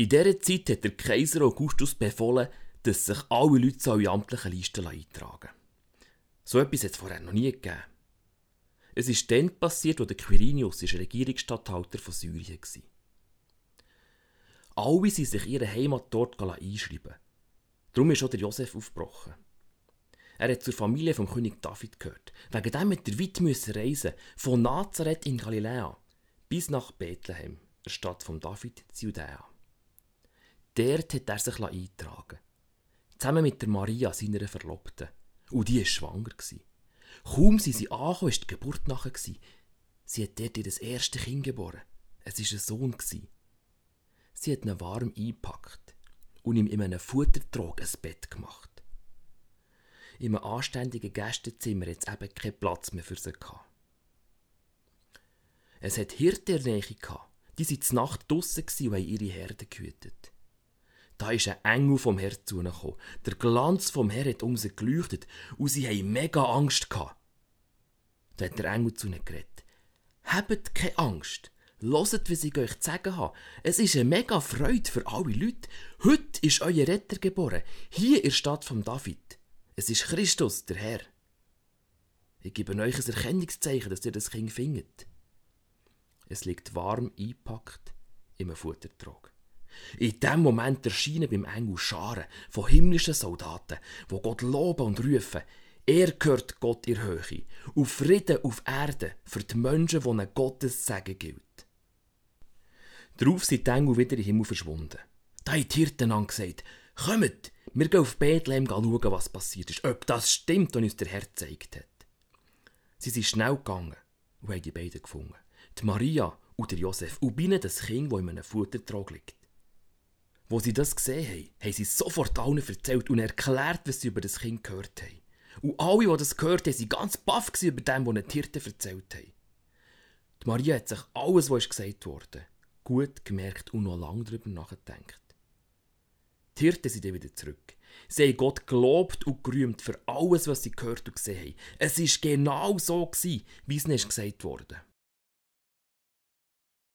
In dieser Zeit hat der Kaiser Augustus befohlen, dass sich alle Leute in amtlichen Listen eintragen So etwas hat es vorher noch nie gegeben. Es ist dann passiert, als der Quirinius Regierungsstatthalter von Syrien war. Alle sind sich ihre Heimat dort einschreiben. Darum ist auch der Josef aufgebrochen. Er hat zur Familie vom König David gehört. Wegen dem mit der weit reisen von Nazareth in Galiläa bis nach Bethlehem, der Stadt von David, Judäa. Dort hat er sich eintragen Zusammen mit der Maria, seiner Verlobten. Und die war schwanger. Kaum sind sie angekommen, war die Geburt nachher. Sie hat dort ihr erstes Kind geboren. Es war ein Sohn. Sie hat ihn warm eingepackt und ihm in einem Futtertrog ein Bett gemacht. In einem anständigen Gästezimmer es eben keinen Platz mehr für sie gehabt. Es hat Hirte in der Nähe gehabt. Die waren zur Nacht draussen und haben ihre Herde gehütet. Da ist ein Engel vom Herrn zu ihnen gekommen. Der Glanz vom Herrn hat um sie geleuchtet und sie haben mega Angst. Da hat der Engel zu ihnen geredet. Habt keine Angst. Loset, was ich euch zu sagen habe. Es ist eine mega Freude für alle Leute. Heute ist euer Retter geboren. Hier in der Stadt von David. Es ist Christus, der Herr. Ich gebe euch ein Erkennungszeichen, dass ihr das Kind findet. Es liegt warm eingepackt im Futtertrog. In dem Moment erscheinen beim Engel Scharen von himmlischen Soldaten, wo Gott loben und rufen. Er gehört Gott in Höhe. Auf Frieden auf Erde für die Menschen, die ein Gottes Segen gilt. Darauf sind die Engel wieder im Himmel verschwunden. Da haben die Hirten gesagt, kommt, wir gehen auf Bethlehem schauen, was passiert ist, ob das stimmt, was uns der Herr gezeigt hat. Sie sind schnell gegangen und haben die beiden gefunden. Die Maria und der Josef und bei ihnen das Kind, das in einem Futtertrag liegt. Wo sie das gesehen haben, haben sie sofort allen erzählt und erklärt, was sie über das Kind gehört haben. Und alle, die das gehört haben, waren ganz baff über dem, was die Hirten erzählt haben. Die Maria hat sich alles, was gesagt wurde, gut gemerkt und noch lange darüber nachgedacht. Die Hirten sind dann wieder zurück. Sie haben Gott gelobt und gerühmt für alles, was sie gehört und gesehen haben. Es war genau so, wie es ihnen gesagt wurde.